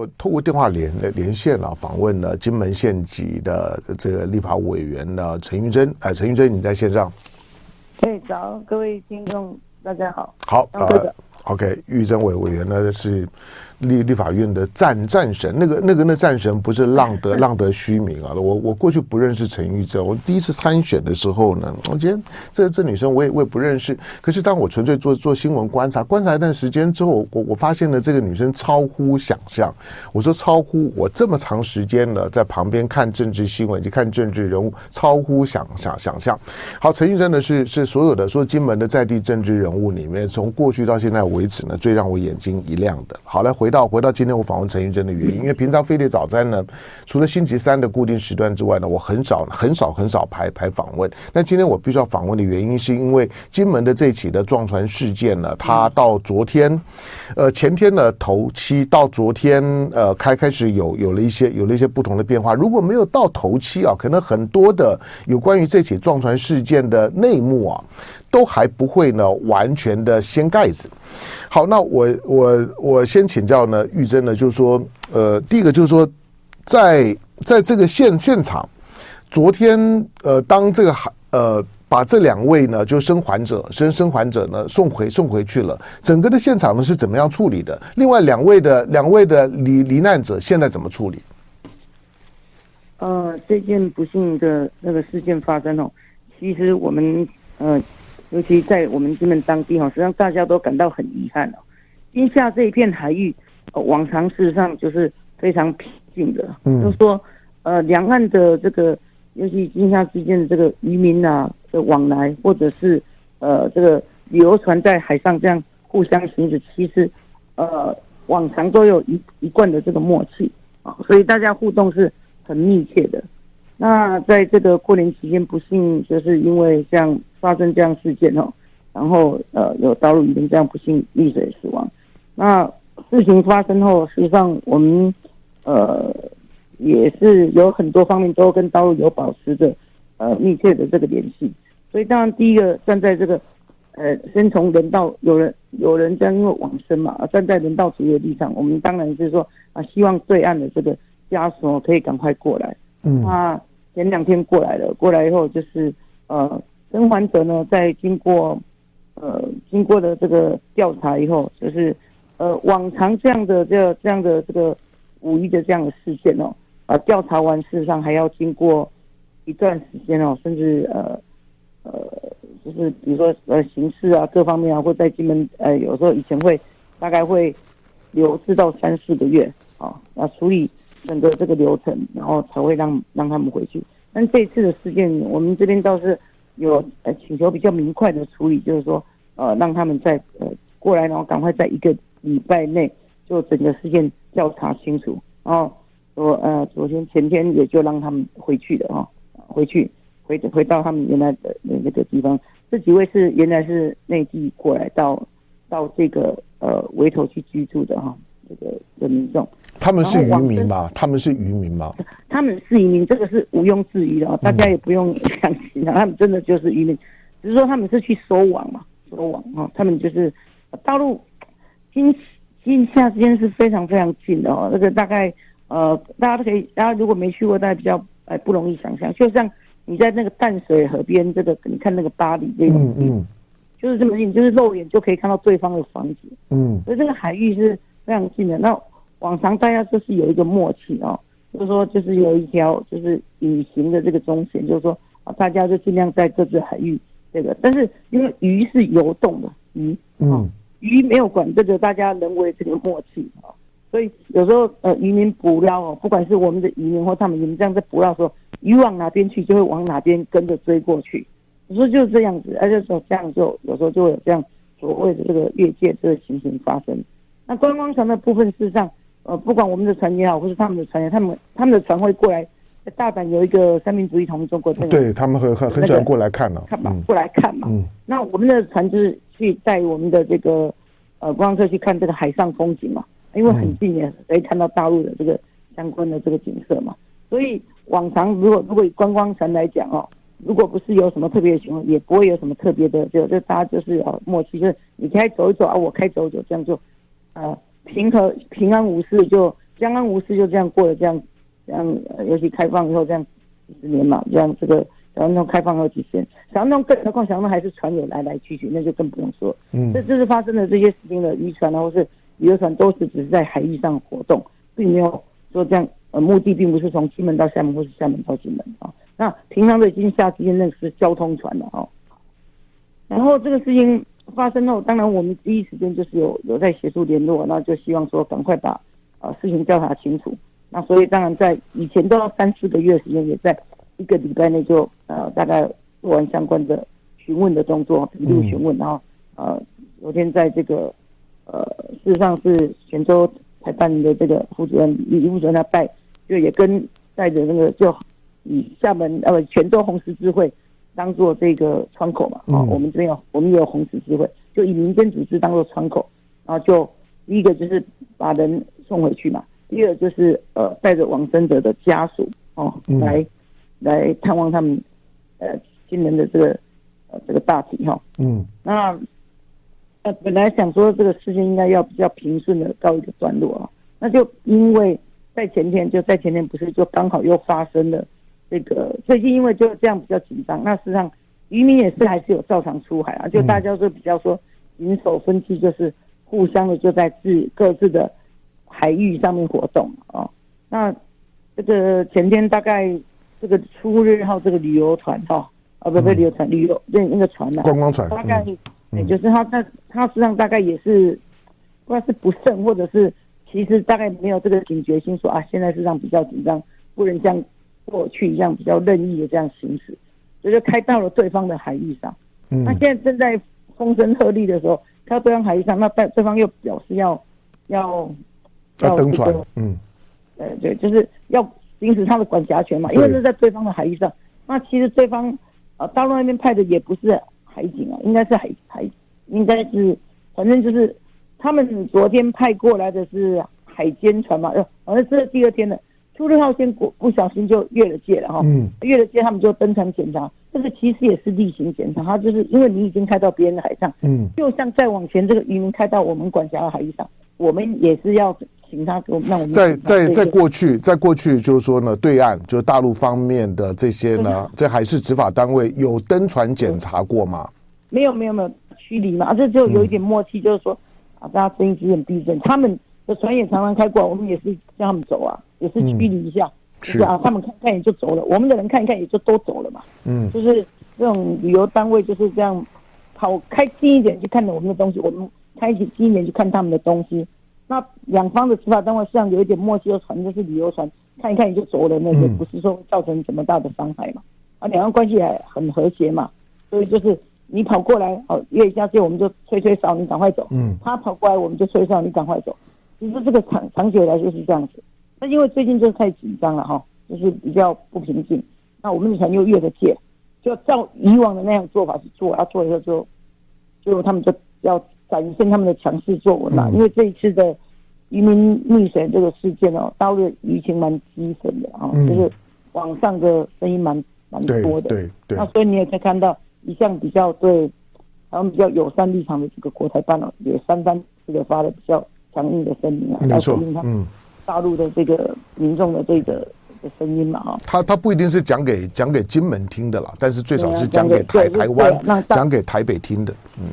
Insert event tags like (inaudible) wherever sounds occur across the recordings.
我透过电话连连线啊，访问了金门县级的这个立法委员呢陈玉珍，哎，陈玉珍你在线上？哎，早，各位听众，大家好。好，呃，OK，玉珍委委员呢是。立立法院的战战神，那个那个那战神不是浪得浪得虚名啊！我我过去不认识陈玉珍，我第一次参选的时候呢，我觉得这这女生我也我也不认识。可是当我纯粹做做新闻观察，观察一段时间之后，我我发现了这个女生超乎想象。我说超乎我这么长时间了，在旁边看政治新闻以及看政治人物，超乎想想想象。好，陈玉珍呢是是所有的说金门的在地政治人物里面，从过去到现在为止呢，最让我眼睛一亮的。好，来回。到回到今天我访问陈玉珍的原因，因为平常飞碟早餐呢，除了星期三的固定时段之外呢，我很少很少很少排排访问。但今天我必须要访问的原因，是因为金门的这起的撞船事件呢，它到昨天，呃前天的头七，到昨天呃开开始有有了一些有了一些不同的变化。如果没有到头七啊，可能很多的有关于这起撞船事件的内幕啊。都还不会呢，完全的掀盖子。好，那我我我先请教呢，玉珍呢，就是说，呃，第一个就是说，在在这个现现场，昨天呃，当这个呃把这两位呢，就生还者生生还者呢送回送回去了，整个的现场呢是怎么样处理的？另外两位的两位的罹罹难者现在怎么处理？呃，这件不幸的那个事件发生哦，其实我们呃。尤其在我们金门当地哈，实际上大家都感到很遗憾哦。金厦这一片海域，往常事实上就是非常平静的，嗯，就是说，呃，两岸的这个，尤其金厦之间的这个渔民啊的往来，或者是呃这个旅游船在海上这样互相行驶，其实呃往常都有一一贯的这个默契啊，所以大家互动是很密切的。那在这个过年期间，不幸就是因为这样发生这样事件哦，然后呃有岛屿渔民这样不幸溺水死亡。那事情发生后，实际上我们呃也是有很多方面都跟道路有保持着呃密切的这个联系。所以当然第一个站在这个呃先从人道有人有人这样因为往生嘛，站在人道主义的立场，我们当然是说啊希望对岸的这个家属可以赶快过来。嗯，那。前两天过来了，过来以后就是呃，甄嬛者呢，在经过呃经过的这个调查以后，就是呃往常这样的这这样的这个五一的这样的事件哦，啊、调查完事实上还要经过一段时间哦，甚至呃呃就是比如说呃刑事啊各方面啊，或在金门呃有时候以前会大概会留置到三四个月啊，那处理。整个这个流程，然后才会让让他们回去。但这次的事件，我们这边倒是有呃请求比较明快的处理，就是说呃让他们在呃过来，然后赶快在一个礼拜内就整个事件调查清楚。然后说呃昨天前天也就让他们回去的哈，回去回回到他们原来的那个地方。这几位是原来是内地过来到到这个呃围头去居住的哈，这个的民众。他们是渔民吗？他们是渔民吗？他们是渔民，这个是毋庸置疑的！大家也不用相信啊，他们真的就是渔民，只是说他们是去收网嘛，收网啊，他们就是大陆今今夏之间是非常非常近的哦。那个大概呃，大家都可以，大家如果没去过，大家比较哎不容易想象，就像你在那个淡水河边，这个你看那个八里这种，嗯嗯，就是这么近，就是肉眼就可以看到对方的房子，嗯，所以这个海域是非常近的。那往常大家就是有一个默契哦，就是说就是有一条就是隐形的这个中线，就是说啊，大家就尽量在各自海域这个，但是因为鱼是游动的鱼，嗯，鱼没有管这个大家人为这个默契啊，所以有时候呃渔民捕捞哦，不管是我们的渔民或他们渔民这样在捕捞的时候，鱼往哪边去就会往哪边跟着追过去，有时候就是这样子，而且说这样就有时候就会有这样所谓的这个越界这个情形发生。那观光船的部分事实上。呃，不管我们的船也好，或是他们的船也好，他们他们的船会过来，在大阪有一个三民主义同中国的，对他们很很很喜欢过来看了，看嘛，过来看嘛。嗯，那我们的船就是去带我们的这个呃观光客去看这个海上风景嘛，因为很近也可以看到大陆的这个相关的这个景色嘛。所以往常如果如果以观光船来讲哦，如果不是有什么特别的情况，也不会有什么特别的，就就大家就是呃默契，就是你开走一走啊，我开走一走，这样就呃。平和平安无事就相安无事就这样过了这样这样，尤其开放以后这样几十年嘛，这样这个小龙开放好几天，小龙更何况小龙还是船友来来去去，那就更不用说。嗯，这就是发生的这些事情的渔船啊，或是渔游船，都是只是在海域上活动，并没有说这样呃目的并不是从金门到厦门或是厦门到金门啊。那平常的已经下之前那个是交通船了哦。然后这个事情发生后，当然我们第一时间就是有有在协助联络，那就希望说赶快把呃事情调查清楚。那所以当然在以前都要三四个月时间，也在一个礼拜内就呃大概做完相关的询问的动作，笔录询问，然后呃昨天在这个呃事实上是泉州台办的这个副主任李副主任他带，就也跟带着那个就以厦门呃泉州红十字会。当做这个窗口嘛，啊、嗯，我们这边有，我们也有红十字会，就以民间组织当做窗口，然后就第一个就是把人送回去嘛，第二个就是呃带着往生者的家属哦、嗯、来来探望他们呃亲人的这个呃这个大体哈，嗯，那呃本来想说这个事情应该要比较平顺的告一个段落啊，那就因为在前天就在前天不是就刚好又发生了。这个最近因为就这样比较紧张，那事实际上渔民也是还是有照常出海啊，就大家就比较说谨守分期，就是互相的就在自各自的海域上面活动啊、哦。那这个前天大概这个初日号这个旅游团哈啊不不旅游团旅游那那个船呢、啊，观光船大概也、嗯、就是他他他实际上大概也是不知道是不慎或者是其实大概没有这个警觉性说啊现在实际上比较紧张不能这样。过去一样比较任意的这样行驶，所以就开到了对方的海域上。嗯，那现在正在风声鹤唳的时候，开到对方海域上，那对对方又表示要要要登船。嗯，呃，对，就是要行使他的管辖权嘛，因为是在对方的海域上。那其实对方啊，大陆那边派的也不是海警啊，应该是海海，应该是反正就是他们昨天派过来的是海监船嘛，呃，反正是第二天的。初六号先不不小心就越了界了哈，嗯，越了界他们就登船检查，但是其实也是例行检查，他就是因为你已经开到别人的海上，嗯，就像再往前这个渔民开到我们管辖的海域上，我们也是要请他给我们，让我们在在在过去，在过去就是说呢，对岸就是大陆方面的这些呢，这海事执法单位有登船检查过吗？没有没有没有驱离嘛，这就有一点默契，就是说啊，大家睁一只眼闭一只眼，他们的船也常常开过，我们也是叫他们走啊。也是驱离一下，嗯、是啊，他们看看也就走了，我们的人看一看也就都走了嘛。嗯，就是这种旅游单位就是这样，跑开近一点去看着我们的东西，我们开近近一点去看他们的东西。那两方的执法单位实际上有一点默契，的船就是旅游船，看一看也就走了，那也不是说造成什么大的伤害嘛。啊，两岸关系还很和谐嘛，所以就是你跑过来哦约一下就，我们就吹吹哨，你赶快走。嗯，他跑过来我们就吹哨，你赶快走。其实这个长长久以来就是这样子。那因为最近就是太紧张了哈，就是比较不平静。那我们以前又越了界，就照以往的那样做法去做，要做以后就，就他们就要展现他们的强势作文嘛。嗯、因为这一次的渔民溺水这个事件哦，大陆的舆情蛮激愤的啊，嗯、就是网上的声音蛮蛮多的。对对，对。那所以你也可以看到一向比较对他们比较友善立场的这个国台办哦，也三番这个发了比较强硬的声明啊，来回应他。嗯。大陆的这个民众的这个的声音嘛，哈，他他不一定是讲给讲给金门听的啦，但是最少是讲给台台湾，讲给台北听的，嗯，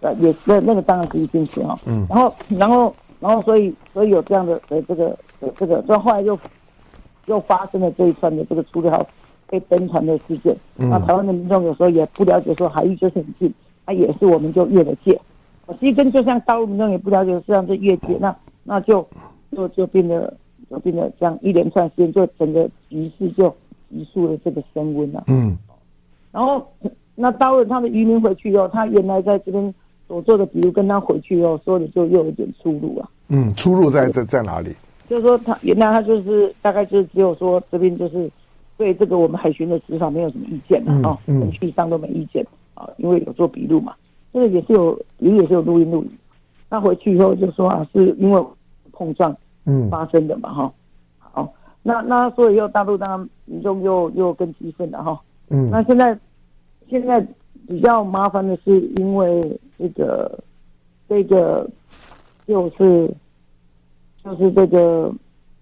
呃，也那那个当然可以进去哈，嗯，然后然后然后所以所以有这样的呃这个这个，所以后来又又发生了这一串的这个初六号被登船的事件，那台湾的民众有时候也不了解说海域就是很近，那也是我们就越了界，其实跟就像大陆民众也不了解，实际上是越界，那那就。就就变得就变得这样一连串时间，就整个局势就急速的这个升温了。嗯，然后那到了他的渔民回去以后，他原来在这边所做的，比如跟他回去以后说的，就又有点出入啊。嗯，出入在在在哪里？就是说他原来他就是大概就是只有说这边就是对这个我们海巡的执法没有什么意见了啊，程序上都没意见啊，因为有做笔录嘛，这个也是有也也是有录音录影。他回去以后就说啊，是因为碰撞。嗯，发生的嘛哈，好，那那所以又大陆当然民众又又更激愤了哈，嗯，那现在现在比较麻烦的是，因为这个这个就是就是这个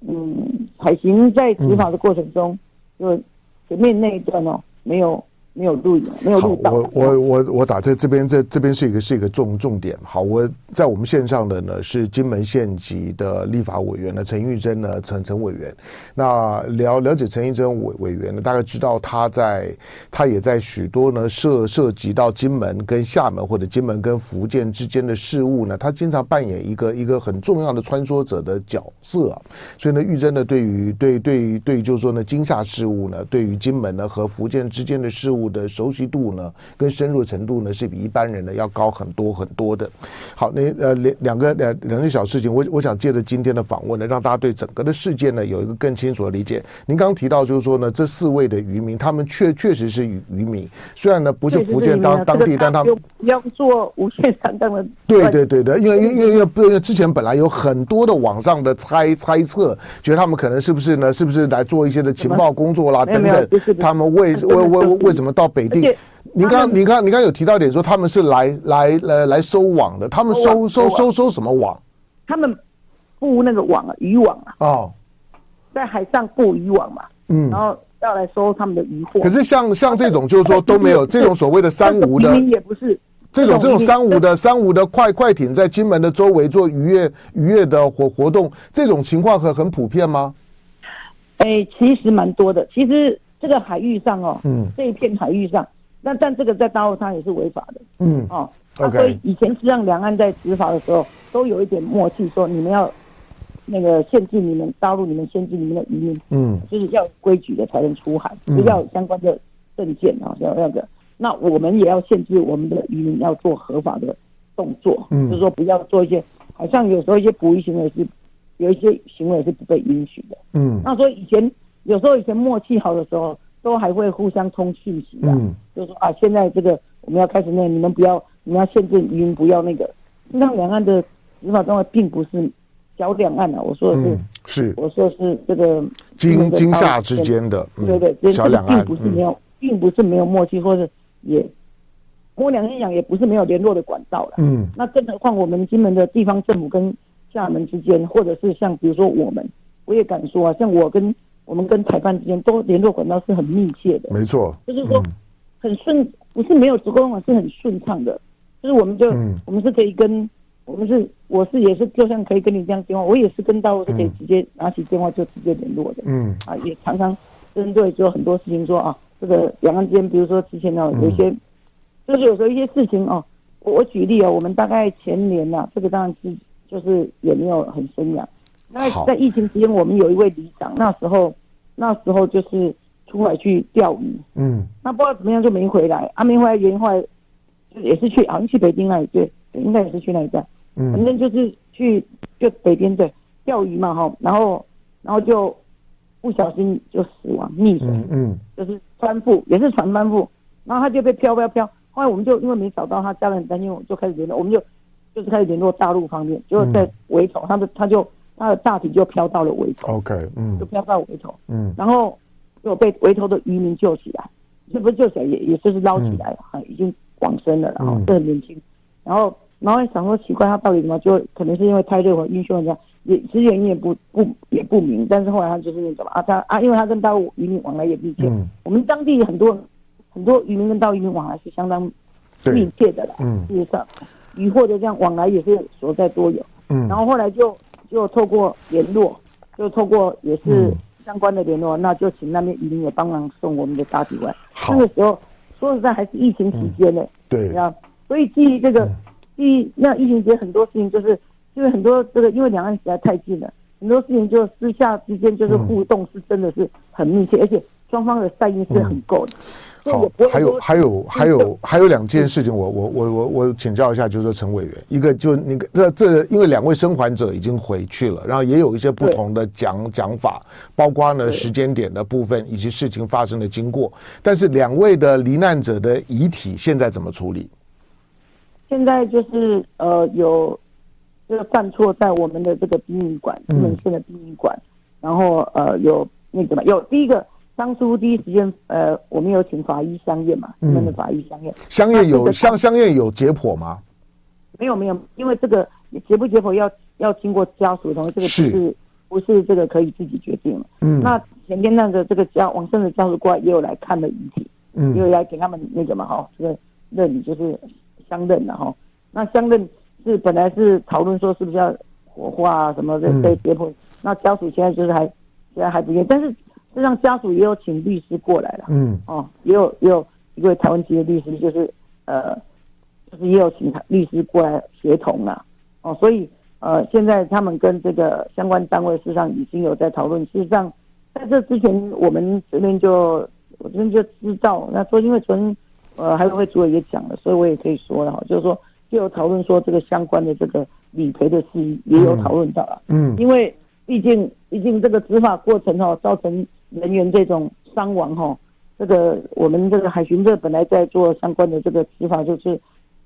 嗯，海巡在执法的过程中，嗯、就前面那一段哦，没有。没有录影，没有录到。我我我我打在这边，这这边是一个是一个重重点。好，我在我们线上的呢是金门县级的立法委员呢陈玉珍呢陈陈委员。那了了解陈玉珍委委员呢，大概知道他在他也在许多呢涉涉及到金门跟厦门或者金门跟福建之间的事务呢，他经常扮演一个一个很重要的穿梭者的角色啊。所以呢，玉珍呢对于对对对，就是说呢金厦事务呢，对于金门呢和福建之间的事务。的熟悉度呢，跟深入程度呢，是比一般人呢要高很多很多的。好，那呃两两个两两件小事情，我我想借着今天的访问呢，让大家对整个的事件呢有一个更清楚的理解。您刚刚提到就是说呢，这四位的渔民，他们确确实是渔渔民，虽然呢不是福建当当地，但他们要做无限上当的。对对对的，因为因为因为因为之前本来有很多的网上的猜猜测，觉得他们可能是不是呢？是不是来做一些的情报工作啦等等？他们为为为为什么？到北地，您刚您刚您刚有提到一点说他们是来来来来收网的，他们收收收收什么网？他们布那个网啊，渔网啊。哦，在海上布渔网嘛，嗯，然后要来收他们的渔获。可是像像这种就是说都没有这种所谓的 (laughs) 三无的，也不是这种这种三无的三无的快快艇在金门的周围做渔业渔业的活活动，这种情况很很普遍吗？哎，其实蛮多的，其实。这个海域上哦，嗯，这一片海域上，那但这个在大陆它也是违法的，嗯，哦，okay. 所以以前是让两岸在执法的时候都有一点默契，说你们要那个限制你们大陆，你们限制你们的渔民，嗯，就是要规矩的才能出海，不、嗯、要有相关的证件啊，要那个，那我们也要限制我们的渔民要做合法的动作，嗯，就是说不要做一些好像有时候一些捕鱼行为是有一些行为是不被允许的，嗯，那所以以前。有时候以前默契好的时候，都还会互相通讯息啊，嗯、就是说啊，现在这个我们要开始那，你们不要，你们要限制语音不要那个。实际上，两岸的执法单位并不是小两岸啊，我说的是，嗯、是我说的是这个金金厦之间的，嗯、对对对，小两岸并不是没有，嗯、并不是没有默契，或者也摸良心讲，也不是没有联络的管道了。嗯，那更何况我们金门的地方政府跟厦门之间，或者是像比如说我们，我也敢说啊，像我跟。我们跟台办之间都联络管道是很密切的，没错，就是说很顺，不是没有直沟通，是很顺畅的。就是我们就、嗯、我们是可以跟我们是我是也是就算可以跟你这样电话，我也是跟大陆是可以直接拿起电话就直接联络的。嗯啊，也常常针对就很多事情说啊，这个两岸之间，比如说之前呢有一些，嗯、就是有时候一些事情哦，我我举例哦，我们大概前年呐、啊，这个当然是就是也没有很生养。那在疫情期间，我们有一位里长，那时候那时候就是出来去钓鱼，嗯，那不知道怎么样就没回来，啊，没回来原因后来就也是去，好像去北京那里，对，应该也是去那一站，嗯，反正就是去就北边对钓鱼嘛，哈，然后然后就不小心就死亡溺水，嗯，嗯，就是翻覆，也是船翻覆，然后他就被飘飘飘，后来我们就因为没找到他，家人担心，我就开始联络，我们就就是开始联络大陆方面，就在围头，他们他就。他的大体就飘到了围头，OK，嗯，就飘到围头，嗯，然后就被围头的渔民救起来，这不是救起来，也也就是捞起来了，已经往生了，然后这很年轻，然后然后想说奇怪，他到底怎么就可能是因为太热或晕眩这样，也其实原因也不不也不明，但是后来他就是那种啊，他啊，因为他跟大陆渔民往来也密切，嗯，我们当地很多很多渔民跟大陆渔民往来是相当密切的啦，嗯，事实上渔获的这样往来也是所在多有，嗯，然后后来就。就透过联络，就透过也是相关的联络，嗯、那就请那边渔民也帮忙送我们的大体外。那个时候说实在还是疫情期间呢、嗯，对，啊，所以基于这个，基于那疫情期间很多事情就是，因为很多这个因为两岸实在太近了，很多事情就私下之间就是互动是真的是很密切，嗯、而且双方的善意是很够的。嗯好，还有还有还有还有两件事情我，我我我我我请教一下，就是说陈委员，一个就那个这这，因为两位生还者已经回去了，然后也有一些不同的讲讲法，包括呢时间点的部分以及事情发生的经过，但是两位的罹难者的遗体现在怎么处理？现在就是呃有这个犯错在我们的这个殡仪馆，金门县的殡仪馆，然后呃有那个嘛，有第一个。当初第一时间，呃，我们有请法医相验嘛？他们的法医相验，相验有相相验有解剖吗？没有没有，因为这个解不解剖要要经过家属同意，这个不是，不是这个可以自己决定了。嗯，那前天那个这个家往生的家属过来也有来看的遗体，嗯，也有来给他们那个嘛哈，这个认领就是相认了哈。那相认是本来是讨论说是不是要火化啊什么的被解剖，嗯、那家属现在就是还现在还不愿意，但是实际上家属也有请律师过来了，嗯，哦，也有也有一位台湾籍的律师，就是呃。就是也有请他律师过来协同了，哦，所以呃，现在他们跟这个相关单位事实上已经有在讨论。事实上，在这之前，我们这边就我这边就知道，那说因为昨天呃，还有位主委也讲了，所以我也可以说了哈，就是说就有讨论说这个相关的这个理赔的事宜也有讨论到了，嗯，因为毕竟毕竟这个执法过程哈，造成人员这种伤亡哈，这个我们这个海巡队本来在做相关的这个执法就是。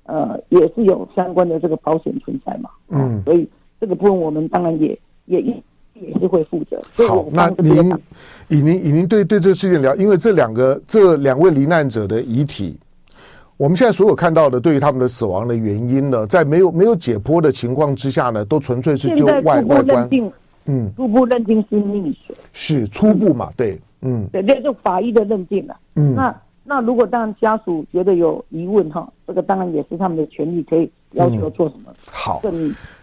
呃，也是有相关的这个保险存在嘛，嗯，所以这个部分我们当然也也一也是会负责。好，那您以您以您对对这个事件了，因为这两个这两位罹难者的遗体，我们现在所有看到的对于他们的死亡的原因呢，在没有没有解剖的情况之下呢，都纯粹是就外外观，嗯，初步认定是溺水，是初步嘛，对，嗯，对，这就法医的认定了，嗯，那。那如果当然家属觉得有疑问哈，这个当然也是他们的权利，可以要求做什么。嗯、好。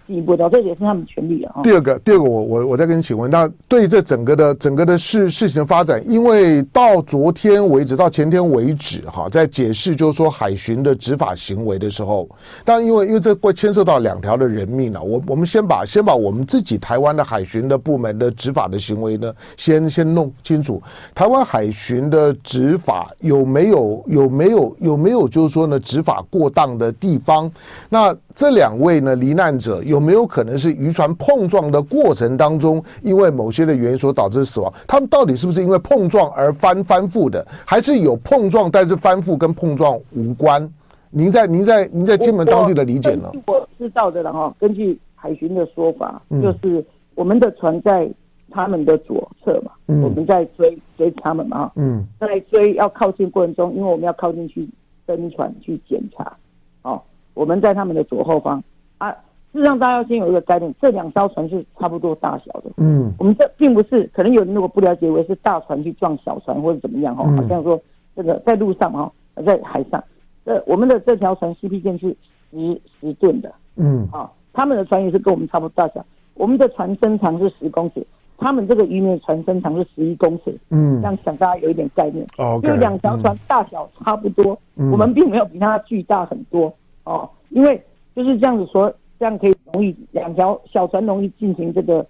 进一步的，这也是他们权利啊。第二个，第二个我，我我再跟你请问，那对这整个的整个的事事情的发展，因为到昨天为止，到前天为止，哈，在解释就是说海巡的执法行为的时候，但因为因为这会牵涉到两条的人命了，我我们先把先把我们自己台湾的海巡的部门的执法的行为呢，先先弄清楚，台湾海巡的执法有没有有没有有没有就是说呢执法过当的地方？那这两位呢罹难者有没有可能是渔船碰撞的过程当中，因为某些的原因所导致死亡？他们到底是不是因为碰撞而翻翻覆的，还是有碰撞但是翻覆跟碰撞无关？您在您在您在金门当地的理解呢？我知道的了哈，根据海巡的说法，就是我们的船在他们的左侧嘛，嗯、我们在追追他们嘛，嗯，在追要靠近过程中，因为我们要靠近去登船去检查，哦。我们在他们的左后方啊，事实上大家要先有一个概念，这两艘船是差不多大小的。嗯，我们这并不是，可能有人如果不了解，以为是大船去撞小船或者怎么样哈，好像说这个在路上哈，在海上，这我们的这条船 CP 线是十十吨的。嗯，啊，他们的船也是跟我们差不多大小，我们的船身长是十公尺，他们这个渔民的船身长是十一公尺。嗯，这样想大家有一点概念。哦，就两条船大小差不多，我们并没有比它巨大很多。哦，因为就是这样子说，这样可以容易两条小船容易进行这个，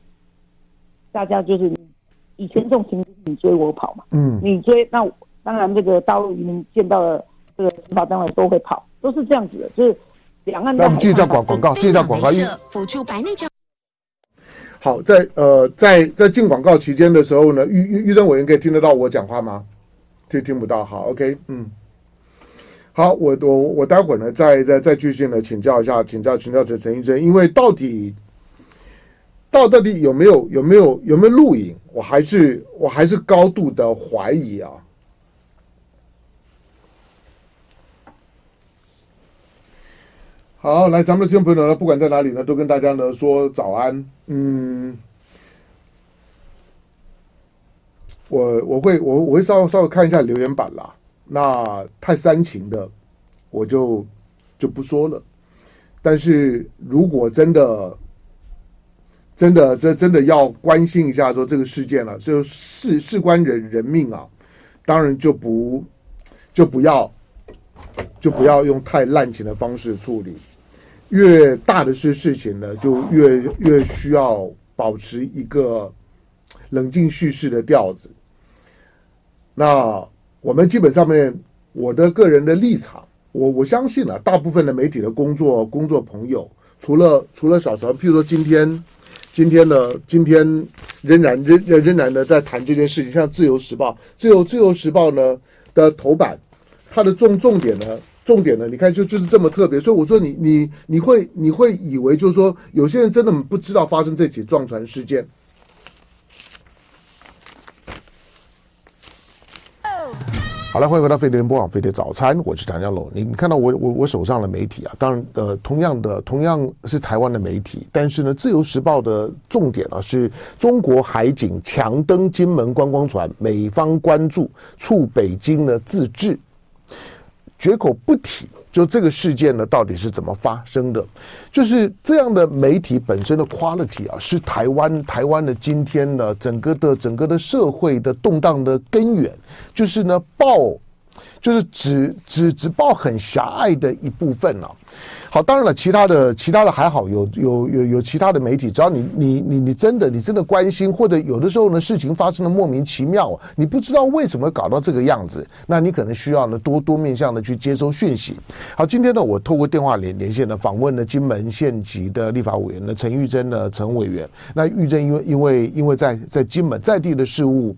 大家就是以前这种情况，你追我跑嘛，嗯，你追那当然这个大陆渔民见到了这个执法单位都会跑，都是这样子的，就是两岸。那我们继续广广告，继续广告。辅助白内障。好，在呃，在在进广告期间的时候呢，玉玉玉珍委员可以听得到我讲话吗？就听不到，好，OK，嗯。好，我我我待会儿呢，再再再继续呢，请教一下，请教请教陈陈玉珍，因为到底到到底有没有有没有有没有录影，我还是我还是高度的怀疑啊。好，来，咱们的听众朋友呢，不管在哪里呢，都跟大家呢说早安。嗯，我我会我我会稍稍微看一下留言板啦。那太煽情的，我就就不说了。但是如果真的、真的、这真的要关心一下说这个事件了，就事事关人人命啊，当然就不就不要就不要用太滥情的方式处理。越大的事事情呢，就越越需要保持一个冷静叙事的调子。那。我们基本上面，我的个人的立场，我我相信啊，大部分的媒体的工作工作朋友，除了除了小陈，譬如说今天，今天呢，今天仍然仍仍然呢在谈这件事情，像自由时报，自由自由时报呢的头版，它的重重点呢，重点呢，你看就就是这么特别，所以我说你你你会你会以为就是说有些人真的不知道发生这起撞船事件。好了，欢迎回到飞碟播网飞碟早餐，我是唐湘龙。你看到我我我手上的媒体啊，当然呃，同样的同样是台湾的媒体，但是呢，《自由时报》的重点啊是中国海警强登金门观光船，美方关注促北京的自治，绝口不提。就这个事件呢，到底是怎么发生的？就是这样的媒体本身的 quality 啊，是台湾台湾的今天呢，整个的整个的社会的动荡的根源，就是呢报，就是只只只报很狭隘的一部分啊。好，当然了，其他的其他的还好，有有有有其他的媒体，只要你你你你真的你真的关心，或者有的时候呢事情发生的莫名其妙，你不知道为什么搞到这个样子，那你可能需要呢多多面向的去接收讯息。好，今天呢我透过电话连连线呢访问了金门县级的立法委员呢陈玉珍呢陈委员，那玉珍因为因为因为在在金门在地的事务。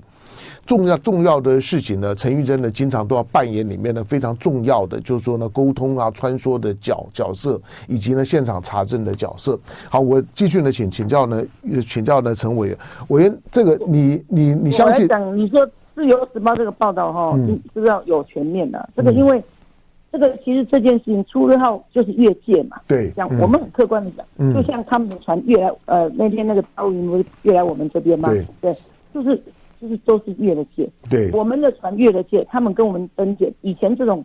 重要重要的事情呢，陈玉珍呢经常都要扮演里面的非常重要的，就是说呢沟通啊、穿梭的角角色，以及呢现场查证的角色。好，我继续呢请请教呢请教呢陈委员，委员这个你你你相信？你说《自由时报》这个报道哈，嗯，是不是要有全面的？这个因为这个其实这件事情出了号就是越界嘛，对，讲我们很客观的讲，就像他们的船越来呃那天那个大陆云不是越来我们这边吗？对，就是。就是都是越了界，对，我们的船越了界，他们跟我们登界。以前这种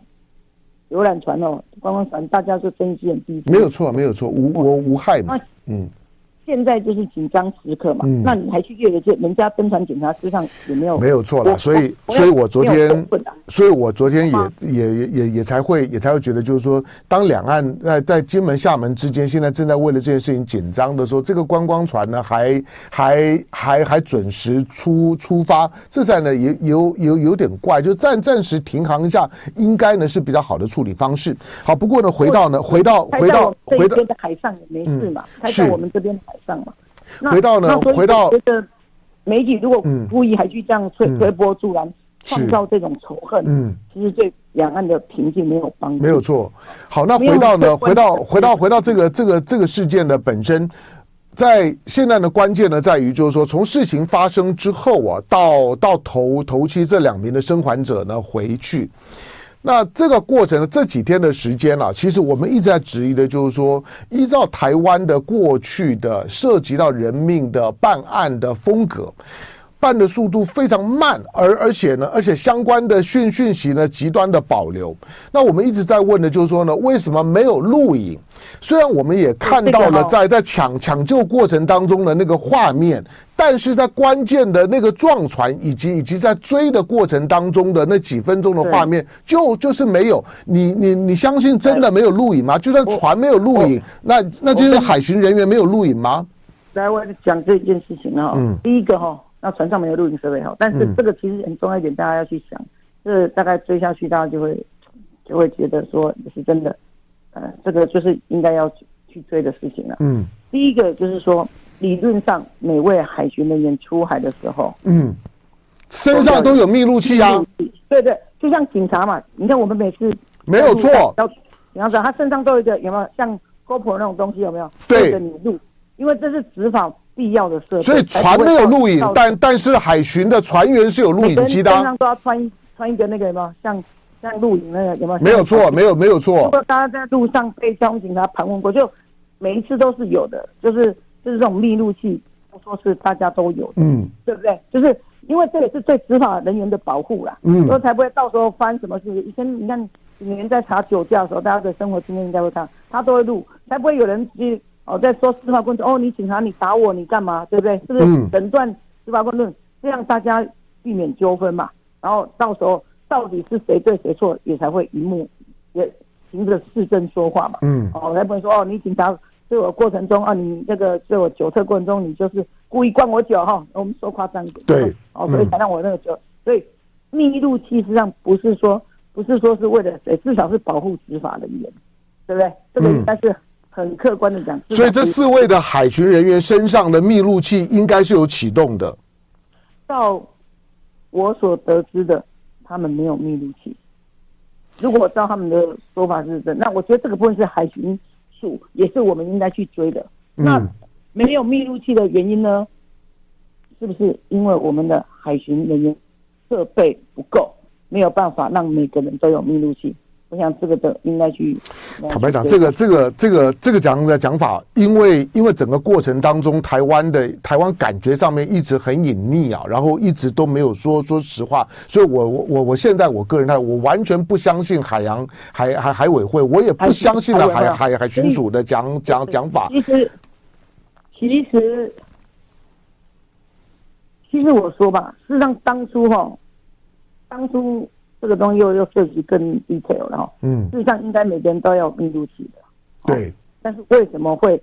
游览船哦，观光船，大家就睁一只眼闭一只眼，没有错，没有错，无我无害嘛，嗯。现在就是紧张时刻嘛，嗯、那你还去越了界？人家登船检查，实际上有没有？没有错了，所以，所以我昨天，所以我昨天也也也也也才会也才会觉得，就是说，当两岸在在金门、厦门之间，现在正在为了这件事情紧张的时候，这个观光船呢，还还还还准时出出发，这在呢也有有有点怪，就暂暂时停航一下，应该呢是比较好的处理方式。好，不过呢，回到呢，回到回到回到海上也没事嘛，开在我们这边海。上嘛，回到呢，回到觉得媒体如果故意还去这样推推波助澜，创造这种仇恨，嗯，其实对两岸的平静没有帮助。没有错。好，那回到呢，回到回到回到这个这个这个事件的本身，在现在的关键呢，在于就是说，从事情发生之后啊，到到头头七这两名的生还者呢回去。那这个过程，这几天的时间啊，其实我们一直在质疑的，就是说，依照台湾的过去的涉及到人命的办案的风格，办的速度非常慢，而而且呢，而且相关的讯讯息呢，极端的保留。那我们一直在问的，就是说呢，为什么没有录影？虽然我们也看到了在在抢抢救过程当中的那个画面。但是在关键的那个撞船以及以及在追的过程当中的那几分钟的画面，就就是没有。你你你相信真的没有录影吗？就算船没有录影，那那就是海巡人员没有录影吗？来，我讲这件事情哈。嗯。第一个哈，那船上没有录音设备哈，但是这个其实很重要一点，大家要去想，这大概追下去，大家就会就会觉得说是真的，呃，这个就是应该要去追的事情了。嗯。第一个就是说。理论上，每位海巡人员出海的时候，嗯，身上都有密录器啊。对对，就像警察嘛，你看我们每次没有错，要比方说他身上都有一个有没有像 GoPro 那种东西有没有？对，你录，因为这是执法必要的设备。所以船没有录影，但但是海巡的船员是有录影机的。身上都要穿穿一个那个什么？像像录影那个有没有？没有错，没有没有错。如果大家在路上被交通警察盘问过，就每一次都是有的，就是。就是这种密录器，不说是大家都有的，嗯，对不对？就是因为这也是对执法人员的保护啦，嗯，所以才不会到时候翻什么事。以前你看，警员在查酒驾的时候，大家的生活经验应该会看，他都会录，才不会有人去哦在说司法公正哦，你警察你打我你干嘛，对不对？是不是诊断司法公正，这样大家避免纠纷嘛？然后到时候到底是谁对谁错，也才会一目也凭着事证说话嘛，嗯，哦，才不会说哦你警察。对我过程中啊，你这个对我酒测过程中，你就是故意灌我酒哈，我们说夸张一点，对，哦，所以才让我那个酒，所以密录器实际上不是说不是说是为了谁，至少是保护执法人员，对不对？这个应该是很客观的讲。嗯、所以这四位的海巡人员身上的密录器应该是有启动的。到我所得知的，他们没有密录器。如果照他们的说法是真，那我觉得这个部分是海巡。也是我们应该去追的。那没有密录器的原因呢？是不是因为我们的海巡人员设备不够？没有办法让每个人都有密录器。我想这个的应该去。坦白讲，这个这个这个这个讲的讲法，因为因为整个过程当中，台湾的台湾感觉上面一直很隐匿啊，然后一直都没有说说实话，所以我我我我现在我个人态，我完全不相信海洋海海海委会，我也不相信了海海海巡署的讲讲讲法。其实其实其实我说吧，事实上当初哈，当初。这个东西又又涉及更 detail 了哈，嗯，事实上应该每个人都要有密录器的，对，但是为什么会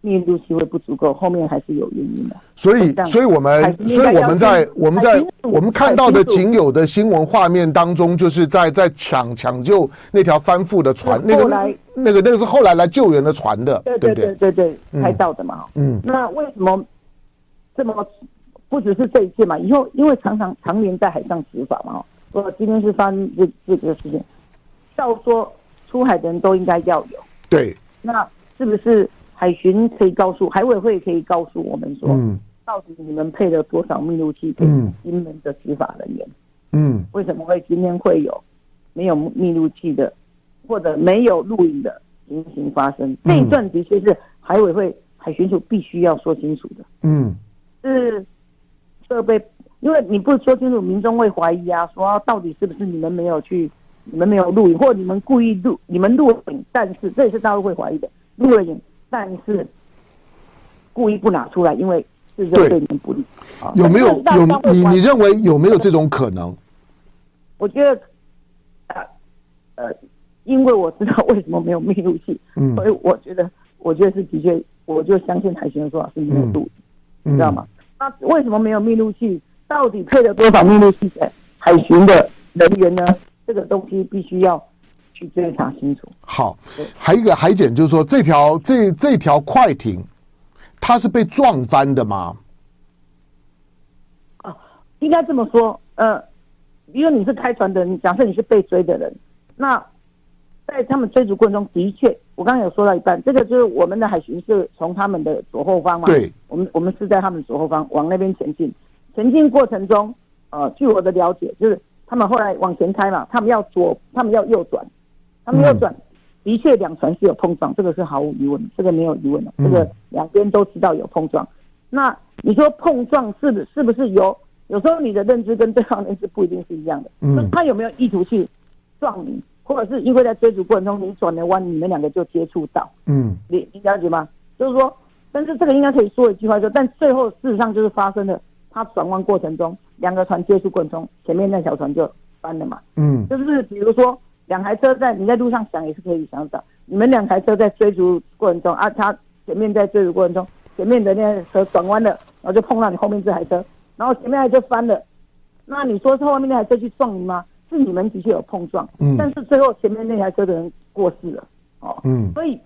密录器会不足够？后面还是有原因的。所以，所以我们，所以我们在我们在我们看到的仅有的新闻画面当中，就是在在抢抢救那条翻覆的船，那个那个那个是后来来救援的船的，对对对对对，拍到的嘛，嗯，那为什么这么不只是这一次嘛？以后因为常常常年在海上执法嘛。我今天是发生这这个事情，照说出海的人都应该要有。对，那是不是海巡可以告诉海委会可以告诉我们说，嗯，到底你们配了多少密录器给金门的执法人员？嗯，为什么会今天会有没有密录器的或者没有录影的情形发生？这一段的确是海委会海巡署必须要说清楚的。嗯，是设备。因为你不说清楚，民众会怀疑啊，说到底是不是你们没有去，你们没有录影，或者你们故意录，你们录影，但是这也是大家会怀疑的，录了影，但是故意不拿出来，因为是对你们不利。有没有有你你认为有没有这种可能？我觉得，呃，呃，因为我知道为什么没有密录器，嗯，所以我觉得，我觉得是的确，我就相信海巡的说法是没有录你知道吗？那为什么没有密录器？到底配了多少秘密录器给海巡的人员呢？这个东西必须要去追查清楚。好，还有一个海检，就是说这条这这条快艇，它是被撞翻的吗？啊，应该这么说。呃，因为你是开船的人，假设你是被追的人，那在他们追逐过程中的确，我刚才有说到一半，这个就是我们的海巡是从他们的左后方嘛？对，我们我们是在他们左后方往那边前进。前进过程中，呃，据我的了解，就是他们后来往前开嘛，他们要左，他们要右转，他们右转，的确两船是有碰撞，这个是毫无疑问，这个没有疑问的，这个两边都知道有碰撞。那你说碰撞是不是不是有？有时候你的认知跟对方认知不一定是一样的。嗯，他有没有意图去撞你，或者是因为在追逐过程中你转了弯，你们两个就接触到？嗯，你你了解吗？就是说，但是这个应该可以说一句话，就但最后事实上就是发生了。他转弯过程中，两个船接触过程中，前面那条船就翻了嘛。嗯，就是比如说两台车在你在路上想也是可以想到，你们两台车在追逐过程中啊，他前面在追逐过程中，前面的那台车转弯了，然后就碰到你后面这台车，然后前面那台就翻了。那你说是后面那台车去撞你吗？是你们的确有碰撞，嗯，但是最后前面那台车的人过世了。哦，嗯，所以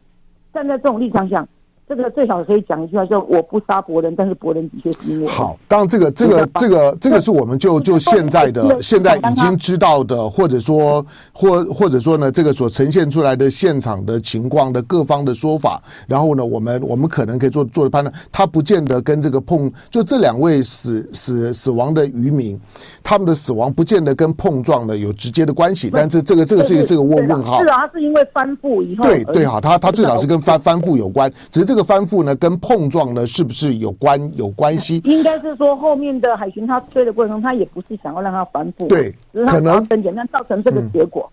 站在这种立场想。这个最少可以讲一句话，就我不杀伯仁，但是伯仁的确是因为好。当然，这个这个这个这个是我们就就现在的现在已经知道的，或者说或或者说呢，这个所呈现出来的现场的情况的各方的说法，然后呢，我们我们可能可以做做的判断，他不见得跟这个碰就这两位死死死亡的渔民，他们的死亡不见得跟碰撞的有直接的关系，但是这个这个是这个问问号。是啊，他是因为翻覆以后。对对哈，他他最早是跟翻翻覆有关，只是这个。翻覆呢，跟碰撞呢，是不是有关有关系？(laughs) 应该是说，后面的海巡他追的过程中，他也不是想要让他翻覆，对，只是他要分解，但造成这个结果。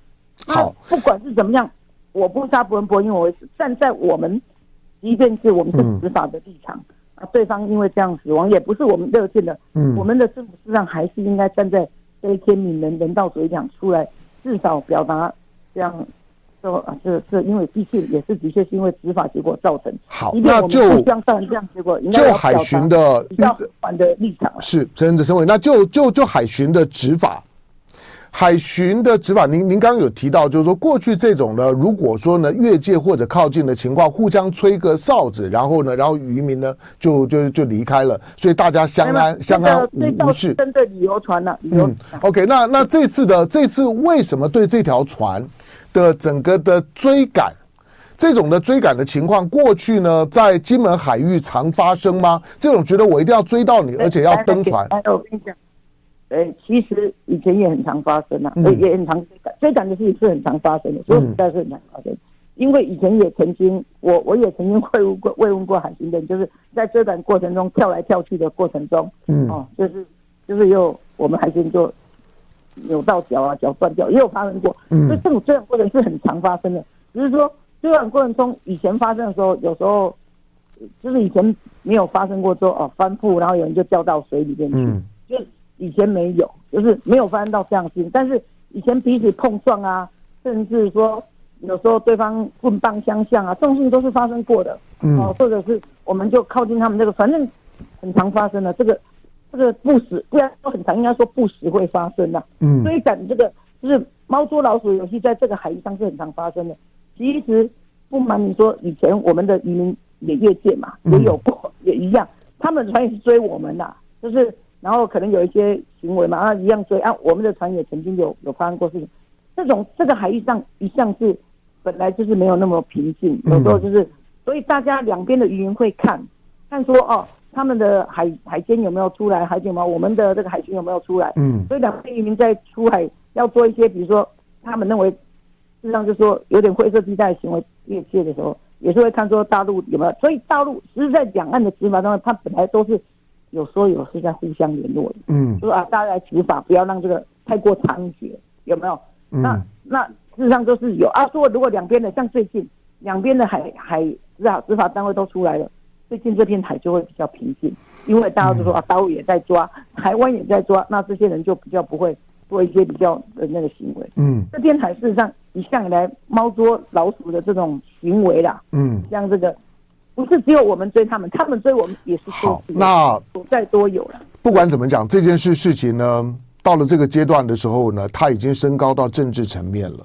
嗯、好，不管是怎么样，我不杀伯恩伯，因为我站在我们，即便是我们是执法的立场，啊、嗯，对方因为这样死亡，也不是我们乐见的。嗯，我们的政府实际上还是应该站在这一天悯人人道主义讲出来，至少表达这样。说啊，是是因为毕竟也是的确是因为执法结果造成。好，那就这样这样结果，就海巡的比较反的立场是陈子生伟，那就就就海巡的执法，海巡的执法，您您刚刚有提到，就是说过去这种呢，如果说呢越界或者靠近的情况，互相吹个哨子，然后呢，然后渔民呢就就就离开了，所以大家相安相安无事。针对旅游船呢，嗯，OK，那那这次的这次为什么对这条船？的整个的追赶，这种的追赶的情况，过去呢在金门海域常发生吗？这种觉得我一定要追到你，而且要登船。哎，我跟你讲，呃，其实以前也很常发生啊，嗯、也很常追赶，追赶的事情是很常发生的，所以实在是很常发生。嗯、因为以前也曾经，我我也曾经慰问过慰问过海巡队，就是在追赶过程中跳来跳去的过程中，嗯，哦，就是就是又我们海巡就扭到脚啊，脚断掉，也有发生过。嗯，所以这种追赶过程是很常发生的，只、是说追赶过程中以前发生的时候，有时候就是以前没有发生过说哦翻覆，然后有人就掉到水里面去，嗯、就。以前没有，就是没有发生到这样的事情。但是以前彼此碰撞啊，甚至说有时候对方棍棒相向啊，这种事情都是发生过的。嗯，哦，或者是我们就靠近他们这个，反正很常发生的。这个这个不时，不然说很常，应该说不时会发生的。嗯，所以赶这个就是猫捉老鼠游戏，在这个海域上是很常发生的。其实不瞒你说，以前我们的渔民也越界嘛，也有过，也一样，他们船也是追我们的，就是。然后可能有一些行为嘛，啊，一样追啊。我们的船也曾经有有发生过事情。这种这个海域上一向是本来就是没有那么平静，有时候就是，所以大家两边的渔民会看看说哦，他们的海海监有没有出来，海警吗？我们的这个海军有没有出来？嗯，所以两边渔民在出海要做一些，比如说他们认为事实上就是说有点灰色地带行为越界的时候，也是会看说大陆有没有。所以大陆其实，在两岸的执法当中，它本来都是。有时候有是在互相联络的，嗯，就说啊，大家来执法，不要让这个太过猖獗，有没有？嗯、那那事实上就是有啊。说如果两边的，像最近两边的海海执法执法单位都出来了，最近这片海就会比较平静，因为大家都说啊，大陆也在抓，台湾也在抓，那这些人就比较不会做一些比较的那个行为。嗯，这片海事实上一向以来猫捉老鼠的这种行为啦，嗯，像这个。不是只有我们追他们，他们追我们也是好。那再多有了。不管怎么讲，这件事事情呢，到了这个阶段的时候呢，它已经升高到政治层面了。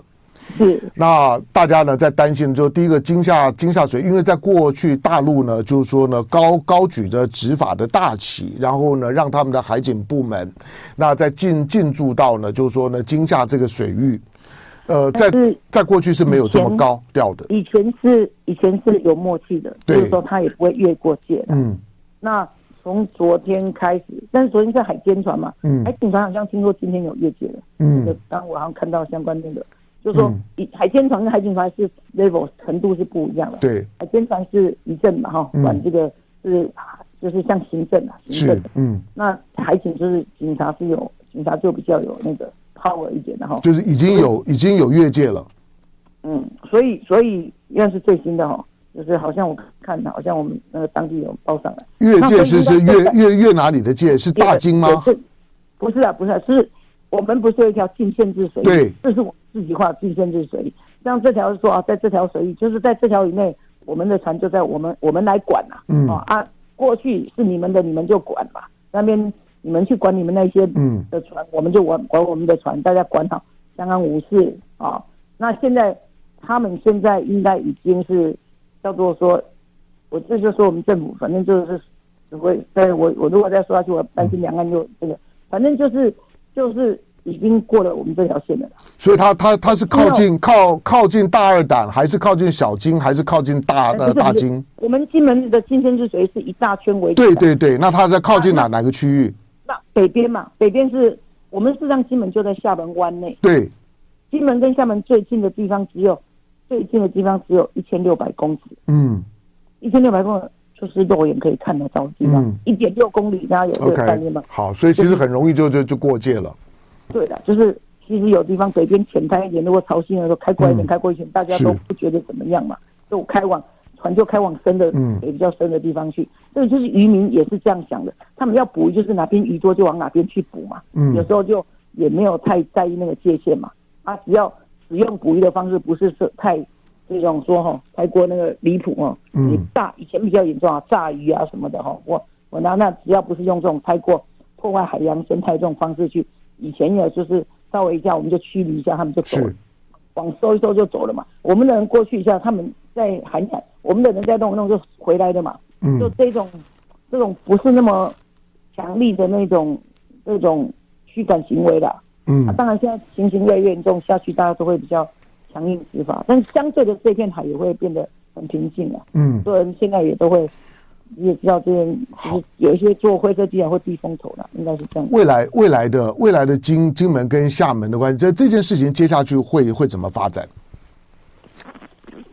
是。那大家呢在担心，就第一个惊吓惊吓水，因为在过去大陆呢，就是说呢高高举着执法的大旗，然后呢让他们的海警部门，那在进进驻到呢，就是说呢惊吓这个水域。呃，在在过去是没有这么高调的。以前是以前是有默契的，就是说他也不会越过界。嗯，那从昨天开始，但是昨天是海监船嘛，嗯，海警船好像听说今天有越界了。嗯，刚我好像看到相关那个，就是说，海监船跟海警船是 level 程度是不一样的。对，海监船是一政嘛，哈，管这个是就是像行政啊，行政。嗯，那海警就是警察是有警察就比较有那个 power 一点的哈，就是已经有已经有越界了，嗯，所以所以应该是最新的哈，就是好像我看好像我们那个当地有报上来，越界是是越越越哪里的界？是大金吗？不是啊，不是，啊是我们不是有一条禁限制水域？对，这是我自己画禁限制水域。像这条是说啊，在这条水域，就是在这条以内，我们的船就在我们我们来管呐，嗯啊，过去是你们的，你们就管吧，那边。你们去管你们那些的船，嗯、我们就管管我们的船，大家管好，相安无事啊。那现在他们现在应该已经是叫做说，我这就说我们政府，反正就是只会，但我我如果再说下去，我担心两岸就这个，反正就是就是已经过了我们这条线了。所以他他他是靠近靠靠近大二胆，还是靠近小金，还是靠近大呃大金？我们金门的金针之水是一大圈为。对对对，那他在靠近哪哪个区域？那北边嘛，北边是我们事实上金门就在厦门湾内。对，金门跟厦门最近的地方只有最近的地方只有一千六百公尺。嗯，一千六百公尺就是肉眼可以看得到的地方，一点六公里，大家有这个概念吗好，所以其实很容易就就就过界了。对的，就是其实有地方北边浅滩一点，如果潮汐的时候开过一点，嗯、开过一点，大家都不觉得怎么样嘛，就开往。船就开往深的，嗯，也比较深的地方去。这个就是渔民也是这样想的，他们要捕鱼就是哪边鱼多就往哪边去捕嘛。嗯，有时候就也没有太在意那个界限嘛。啊，只要使用捕鱼的方式不是是太这种说哈，太过那个离谱哦。嗯，炸以前比较严重啊，炸鱼啊什么的哈。我我拿那只要不是用这种太过破坏海洋生态这种方式去，以前也就是稍微一下我们就驱离一下，他们就走了，往收一收就走了嘛。我们的人过去一下，他们在海海。我们的人在动一动就回来的嘛，嗯，就这种这种不是那么强力的那种那种驱赶行为的，嗯，啊，当然现在情形越来越严重下去，大家都会比较强硬执法，但是相对的这片海也会变得很平静了，嗯，所有人现在也都会你也知道这边就是有一些做灰色地带或避风头了，应该是这样。未来未来的未来的金金门跟厦门的关系，这这件事情接下去会会怎么发展？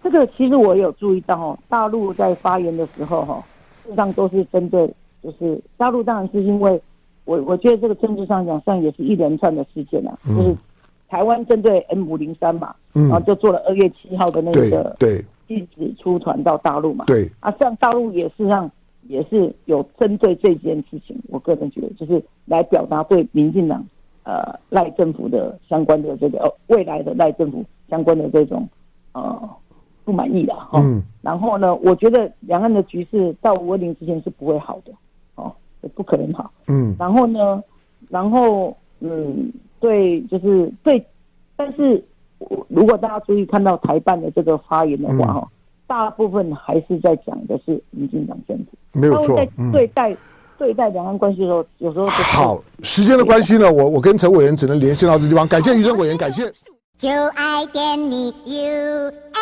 这个其实我有注意到哦，大陆在发言的时候哈，事实上都是针对，就是大陆当然是因为我我觉得这个政治上讲上也是一连串的事件啊，嗯、就是台湾针对 M 五零三嘛，嗯、然后就做了二月七号的那个对。禁止出船到大陆嘛？对啊，像大陆也是让，也是有针对这件事情。我个人觉得，就是来表达对民进党呃赖政府的相关的这个、哦、未来的赖政府相关的这种呃不满意的哈。哦、嗯。然后呢，我觉得两岸的局势到五二零之前是不会好的哦，也不可能好。嗯。然后呢，然后嗯，对，就是对，但是。如果大家注意看到台办的这个发言的话，哈、嗯，大部分还是在讲的是民进党政府，没有错。在对待、嗯、对待两岸关系的时候，有时候好时间的关系呢，我我跟陈委员只能连线到这地方，感谢于正委员，感谢。就爱点你 UFO